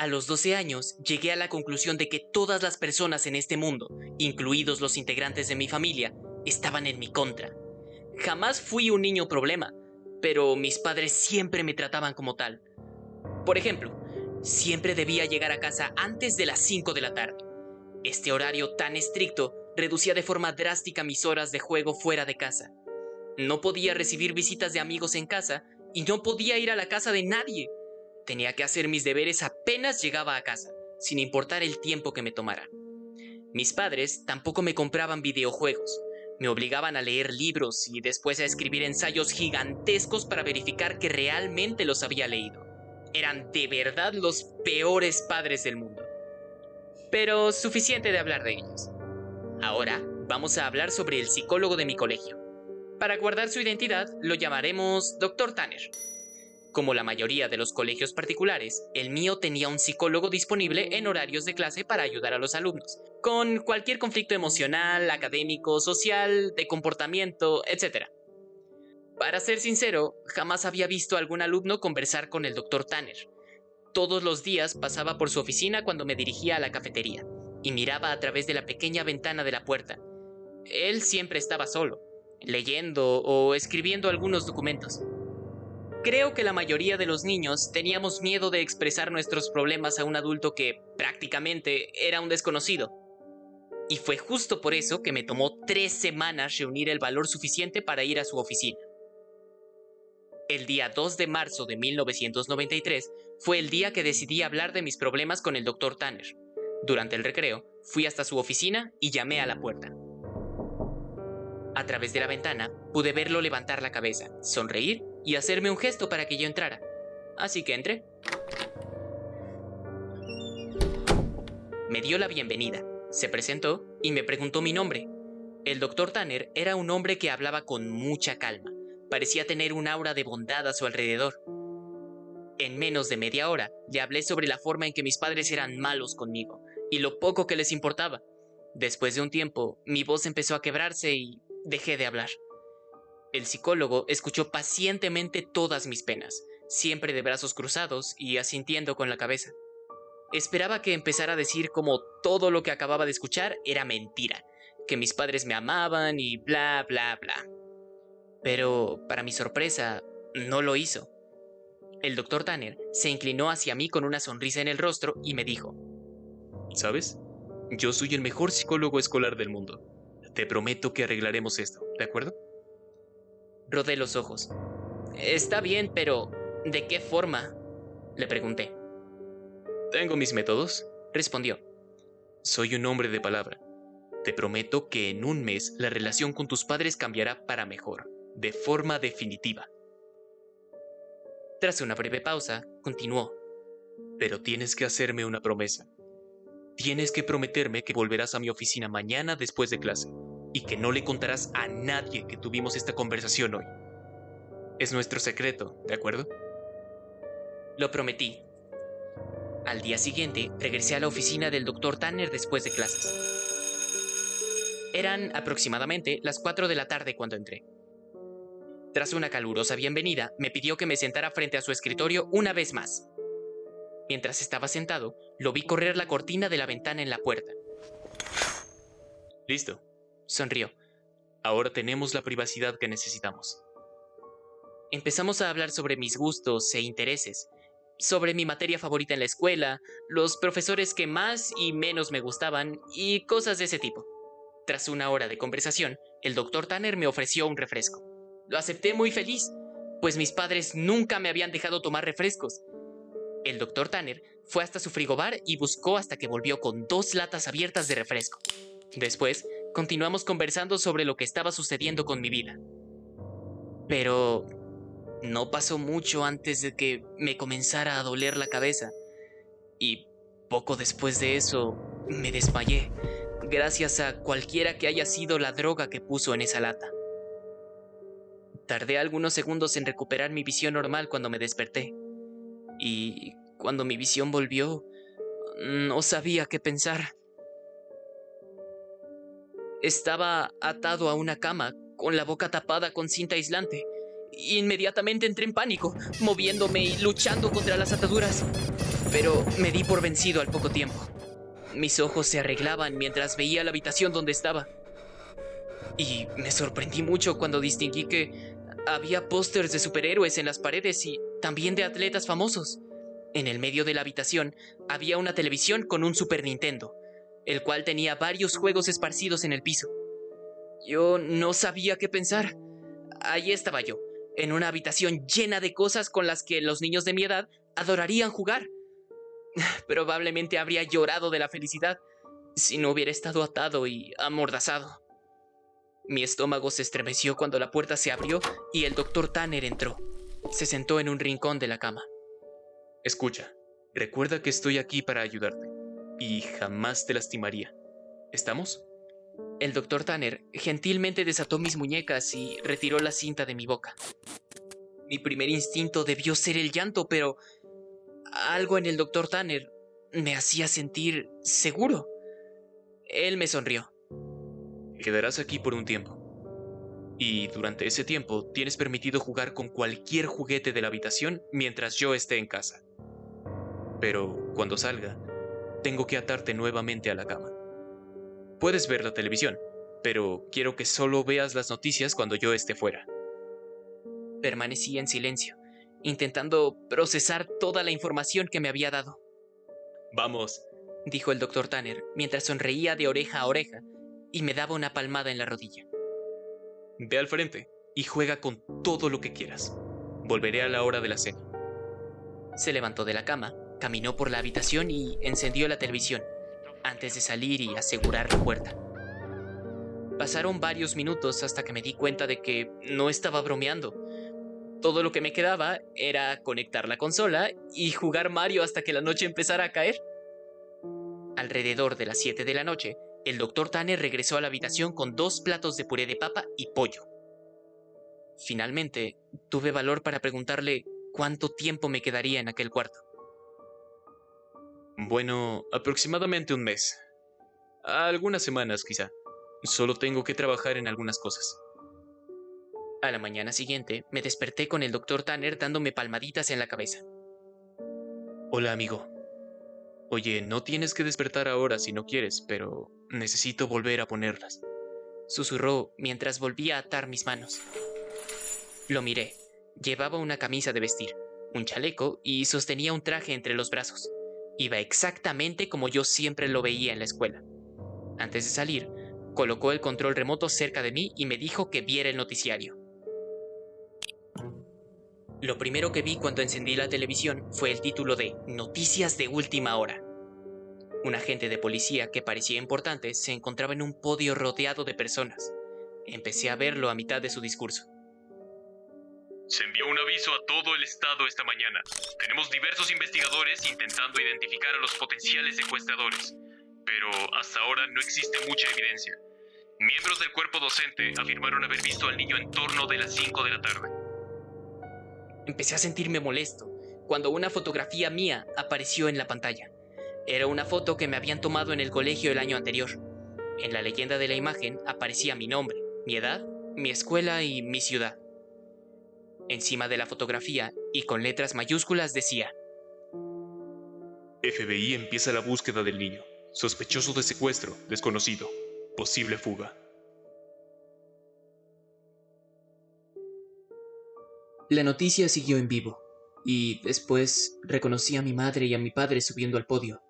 A los 12 años llegué a la conclusión de que todas las personas en este mundo, incluidos los integrantes de mi familia, estaban en mi contra. Jamás fui un niño problema, pero mis padres siempre me trataban como tal. Por ejemplo, siempre debía llegar a casa antes de las 5 de la tarde. Este horario tan estricto reducía de forma drástica mis horas de juego fuera de casa. No podía recibir visitas de amigos en casa y no podía ir a la casa de nadie. Tenía que hacer mis deberes apenas llegaba a casa, sin importar el tiempo que me tomara. Mis padres tampoco me compraban videojuegos. Me obligaban a leer libros y después a escribir ensayos gigantescos para verificar que realmente los había leído. Eran de verdad los peores padres del mundo. Pero suficiente de hablar de ellos. Ahora vamos a hablar sobre el psicólogo de mi colegio. Para guardar su identidad lo llamaremos Dr. Tanner. Como la mayoría de los colegios particulares, el mío tenía un psicólogo disponible en horarios de clase para ayudar a los alumnos, con cualquier conflicto emocional, académico, social, de comportamiento, etc. Para ser sincero, jamás había visto a algún alumno conversar con el Dr. Tanner. Todos los días pasaba por su oficina cuando me dirigía a la cafetería, y miraba a través de la pequeña ventana de la puerta. Él siempre estaba solo, leyendo o escribiendo algunos documentos. Creo que la mayoría de los niños teníamos miedo de expresar nuestros problemas a un adulto que prácticamente era un desconocido. Y fue justo por eso que me tomó tres semanas reunir el valor suficiente para ir a su oficina. El día 2 de marzo de 1993 fue el día que decidí hablar de mis problemas con el Dr. Tanner. Durante el recreo, fui hasta su oficina y llamé a la puerta. A través de la ventana pude verlo levantar la cabeza, sonreír y hacerme un gesto para que yo entrara. Así que entré. Me dio la bienvenida, se presentó y me preguntó mi nombre. El doctor Tanner era un hombre que hablaba con mucha calma. Parecía tener un aura de bondad a su alrededor. En menos de media hora le hablé sobre la forma en que mis padres eran malos conmigo y lo poco que les importaba. Después de un tiempo, mi voz empezó a quebrarse y dejé de hablar. El psicólogo escuchó pacientemente todas mis penas, siempre de brazos cruzados y asintiendo con la cabeza. Esperaba que empezara a decir como todo lo que acababa de escuchar era mentira, que mis padres me amaban y bla, bla, bla. Pero, para mi sorpresa, no lo hizo. El doctor Tanner se inclinó hacia mí con una sonrisa en el rostro y me dijo, ¿Sabes? Yo soy el mejor psicólogo escolar del mundo. Te prometo que arreglaremos esto, ¿de acuerdo? Rodé los ojos. Está bien, pero ¿de qué forma? Le pregunté. Tengo mis métodos, respondió. Soy un hombre de palabra. Te prometo que en un mes la relación con tus padres cambiará para mejor, de forma definitiva. Tras una breve pausa, continuó. Pero tienes que hacerme una promesa. Tienes que prometerme que volverás a mi oficina mañana después de clase y que no le contarás a nadie que tuvimos esta conversación hoy. Es nuestro secreto, ¿de acuerdo? Lo prometí. Al día siguiente, regresé a la oficina del Dr. Tanner después de clases. Eran aproximadamente las 4 de la tarde cuando entré. Tras una calurosa bienvenida, me pidió que me sentara frente a su escritorio una vez más. Mientras estaba sentado, lo vi correr la cortina de la ventana en la puerta. Listo, sonrió. Ahora tenemos la privacidad que necesitamos. Empezamos a hablar sobre mis gustos e intereses, sobre mi materia favorita en la escuela, los profesores que más y menos me gustaban y cosas de ese tipo. Tras una hora de conversación, el doctor Tanner me ofreció un refresco. Lo acepté muy feliz, pues mis padres nunca me habían dejado tomar refrescos, el doctor Tanner fue hasta su frigobar y buscó hasta que volvió con dos latas abiertas de refresco. Después, continuamos conversando sobre lo que estaba sucediendo con mi vida. Pero no pasó mucho antes de que me comenzara a doler la cabeza. Y poco después de eso, me desmayé, gracias a cualquiera que haya sido la droga que puso en esa lata. Tardé algunos segundos en recuperar mi visión normal cuando me desperté y cuando mi visión volvió, no sabía qué pensar. Estaba atado a una cama, con la boca tapada con cinta aislante, Inmediatamente entré en pánico, moviéndome y luchando contra las ataduras. Pero me di por vencido al poco tiempo. Mis ojos se arreglaban mientras veía la habitación donde estaba. Y me sorprendí mucho cuando distinguí que había pósters de superhéroes en las paredes y también de atletas famosos. En el medio de la habitación había una televisión con un Super Nintendo, el cual tenía varios juegos esparcidos en el piso. Yo no sabía qué pensar. Ahí estaba yo, en una habitación llena de cosas con las que los niños de mi edad adorarían jugar. Probablemente habría llorado de la felicidad si no hubiera estado atado y amordazado. Mi estómago se estremeció cuando la puerta se abrió y el doctor Tanner entró. Se sentó en un rincón de la cama. Escucha, recuerda que estoy aquí para ayudarte y jamás te lastimaría. ¿Estamos? El doctor Tanner gentilmente desató mis muñecas y retiró la cinta de mi boca. Mi primer instinto debió ser el llanto, pero algo en el doctor Tanner me hacía sentir seguro. Él me sonrió. Quedarás aquí por un tiempo. Y durante ese tiempo tienes permitido jugar con cualquier juguete de la habitación mientras yo esté en casa. Pero cuando salga, tengo que atarte nuevamente a la cama. Puedes ver la televisión, pero quiero que solo veas las noticias cuando yo esté fuera. Permanecí en silencio, intentando procesar toda la información que me había dado. Vamos, dijo el doctor Tanner mientras sonreía de oreja a oreja y me daba una palmada en la rodilla. Ve al frente y juega con todo lo que quieras. Volveré a la hora de la cena. Se levantó de la cama, caminó por la habitación y encendió la televisión antes de salir y asegurar la puerta. Pasaron varios minutos hasta que me di cuenta de que no estaba bromeando. Todo lo que me quedaba era conectar la consola y jugar Mario hasta que la noche empezara a caer. Alrededor de las 7 de la noche, el doctor Tanner regresó a la habitación con dos platos de puré de papa y pollo. Finalmente, tuve valor para preguntarle cuánto tiempo me quedaría en aquel cuarto. Bueno, aproximadamente un mes. Algunas semanas quizá. Solo tengo que trabajar en algunas cosas. A la mañana siguiente me desperté con el doctor Tanner dándome palmaditas en la cabeza. Hola amigo. Oye, no tienes que despertar ahora si no quieres, pero necesito volver a ponerlas. Susurró mientras volvía a atar mis manos. Lo miré. Llevaba una camisa de vestir, un chaleco y sostenía un traje entre los brazos. Iba exactamente como yo siempre lo veía en la escuela. Antes de salir, colocó el control remoto cerca de mí y me dijo que viera el noticiario. Lo primero que vi cuando encendí la televisión fue el título de Noticias de Última Hora. Un agente de policía que parecía importante se encontraba en un podio rodeado de personas. Empecé a verlo a mitad de su discurso. Se envió un aviso a todo el estado esta mañana. Tenemos diversos investigadores intentando identificar a los potenciales secuestradores, pero hasta ahora no existe mucha evidencia. Miembros del cuerpo docente afirmaron haber visto al niño en torno de las 5 de la tarde. Empecé a sentirme molesto cuando una fotografía mía apareció en la pantalla. Era una foto que me habían tomado en el colegio el año anterior. En la leyenda de la imagen aparecía mi nombre, mi edad, mi escuela y mi ciudad. Encima de la fotografía y con letras mayúsculas decía, FBI empieza la búsqueda del niño. Sospechoso de secuestro, desconocido. Posible fuga. La noticia siguió en vivo, y después reconocí a mi madre y a mi padre subiendo al podio.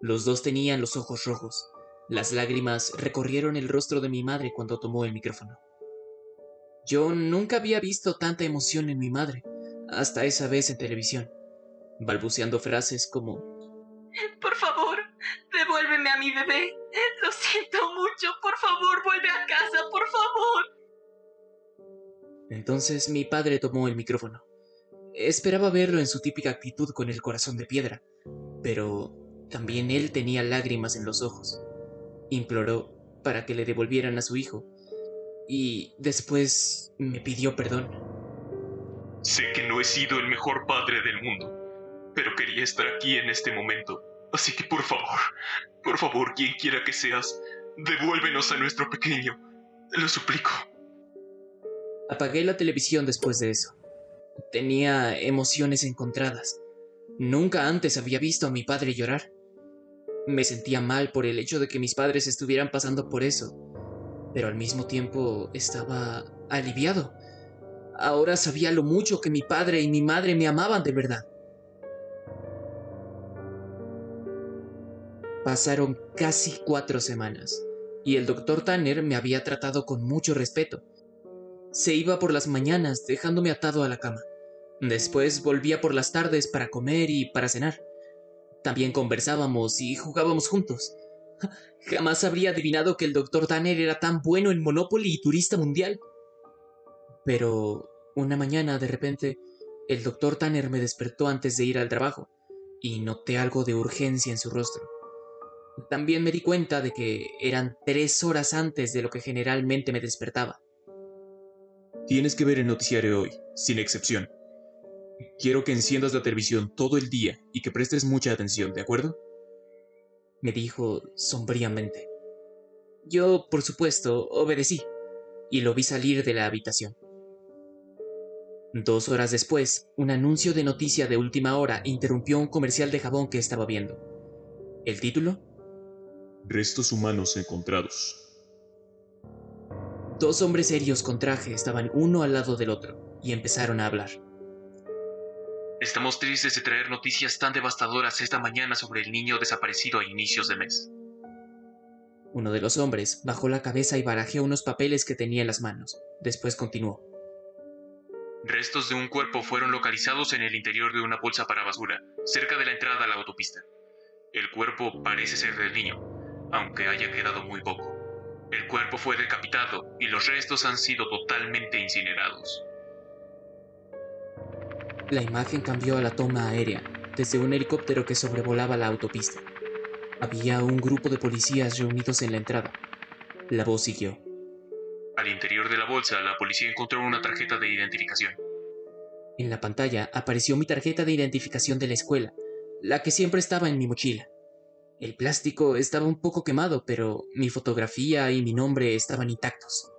Los dos tenían los ojos rojos. Las lágrimas recorrieron el rostro de mi madre cuando tomó el micrófono. Yo nunca había visto tanta emoción en mi madre, hasta esa vez en televisión, balbuceando frases como Por favor, devuélveme a mi bebé. Lo siento mucho. Por favor, vuelve a casa, por favor. Entonces mi padre tomó el micrófono. Esperaba verlo en su típica actitud con el corazón de piedra, pero también él tenía lágrimas en los ojos. Imploró para que le devolvieran a su hijo, y después me pidió perdón. Sé que no he sido el mejor padre del mundo, pero quería estar aquí en este momento. Así que por favor, por favor, quien quiera que seas, devuélvenos a nuestro pequeño. Lo suplico. Apagué la televisión después de eso. Tenía emociones encontradas. Nunca antes había visto a mi padre llorar. Me sentía mal por el hecho de que mis padres estuvieran pasando por eso, pero al mismo tiempo estaba aliviado. Ahora sabía lo mucho que mi padre y mi madre me amaban de verdad. Pasaron casi cuatro semanas, y el doctor Tanner me había tratado con mucho respeto. Se iba por las mañanas dejándome atado a la cama. Después volvía por las tardes para comer y para cenar. También conversábamos y jugábamos juntos. Jamás habría adivinado que el Dr. Tanner era tan bueno en Monopoly y turista mundial. Pero una mañana, de repente, el Dr. Tanner me despertó antes de ir al trabajo y noté algo de urgencia en su rostro. También me di cuenta de que eran tres horas antes de lo que generalmente me despertaba. Tienes que ver el noticiario hoy, sin excepción. Quiero que enciendas la televisión todo el día y que prestes mucha atención, ¿de acuerdo? Me dijo sombríamente. Yo, por supuesto, obedecí y lo vi salir de la habitación. Dos horas después, un anuncio de noticia de última hora interrumpió un comercial de jabón que estaba viendo. ¿El título? Restos humanos encontrados. Dos hombres serios con traje estaban uno al lado del otro y empezaron a hablar. Estamos tristes de traer noticias tan devastadoras esta mañana sobre el niño desaparecido a inicios de mes. Uno de los hombres bajó la cabeza y barajeó unos papeles que tenía en las manos. Después continuó. Restos de un cuerpo fueron localizados en el interior de una bolsa para basura, cerca de la entrada a la autopista. El cuerpo parece ser del niño, aunque haya quedado muy poco. El cuerpo fue decapitado y los restos han sido totalmente incinerados. La imagen cambió a la toma aérea, desde un helicóptero que sobrevolaba la autopista. Había un grupo de policías reunidos en la entrada. La voz siguió. Al interior de la bolsa, la policía encontró una tarjeta de identificación. En la pantalla apareció mi tarjeta de identificación de la escuela, la que siempre estaba en mi mochila. El plástico estaba un poco quemado, pero mi fotografía y mi nombre estaban intactos.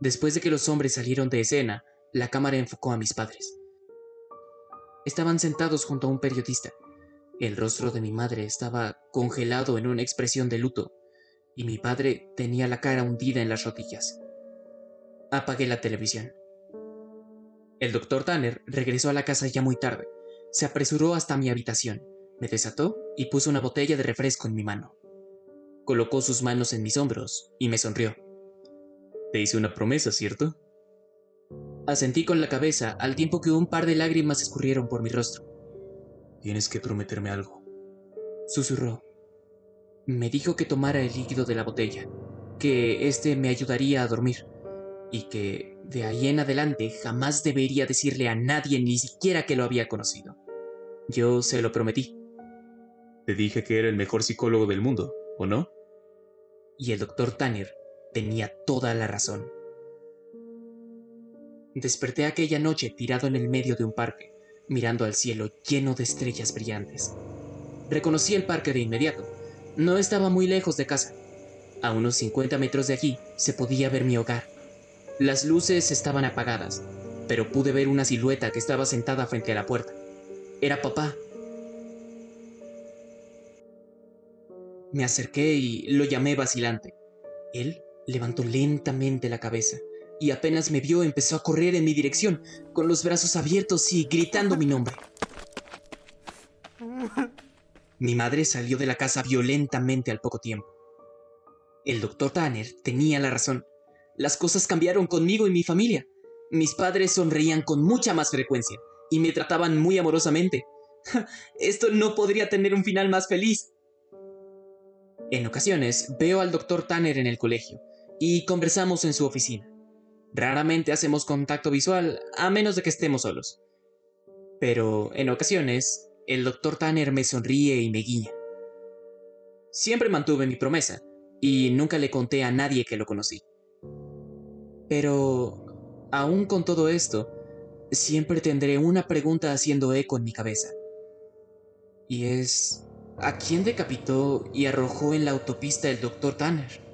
Después de que los hombres salieron de escena, la cámara enfocó a mis padres. Estaban sentados junto a un periodista. El rostro de mi madre estaba congelado en una expresión de luto, y mi padre tenía la cara hundida en las rodillas. Apagué la televisión. El doctor Tanner regresó a la casa ya muy tarde. Se apresuró hasta mi habitación, me desató y puso una botella de refresco en mi mano. Colocó sus manos en mis hombros y me sonrió. Te hice una promesa, ¿cierto? Asentí con la cabeza al tiempo que un par de lágrimas escurrieron por mi rostro. Tienes que prometerme algo. Susurró. Me dijo que tomara el líquido de la botella, que este me ayudaría a dormir, y que de ahí en adelante jamás debería decirle a nadie ni siquiera que lo había conocido. Yo se lo prometí. Te dije que era el mejor psicólogo del mundo, ¿o no? Y el doctor Tanner tenía toda la razón. Desperté aquella noche tirado en el medio de un parque, mirando al cielo lleno de estrellas brillantes. Reconocí el parque de inmediato. No estaba muy lejos de casa. A unos 50 metros de allí se podía ver mi hogar. Las luces estaban apagadas, pero pude ver una silueta que estaba sentada frente a la puerta. Era papá. Me acerqué y lo llamé vacilante. Él levantó lentamente la cabeza y apenas me vio empezó a correr en mi dirección, con los brazos abiertos y gritando mi nombre. Mi madre salió de la casa violentamente al poco tiempo. El doctor Tanner tenía la razón. Las cosas cambiaron conmigo y mi familia. Mis padres sonreían con mucha más frecuencia y me trataban muy amorosamente. Esto no podría tener un final más feliz. En ocasiones veo al doctor Tanner en el colegio y conversamos en su oficina. Raramente hacemos contacto visual, a menos de que estemos solos. Pero en ocasiones, el doctor Tanner me sonríe y me guiña. Siempre mantuve mi promesa, y nunca le conté a nadie que lo conocí. Pero, aún con todo esto, siempre tendré una pregunta haciendo eco en mi cabeza. Y es, ¿a quién decapitó y arrojó en la autopista el doctor Tanner?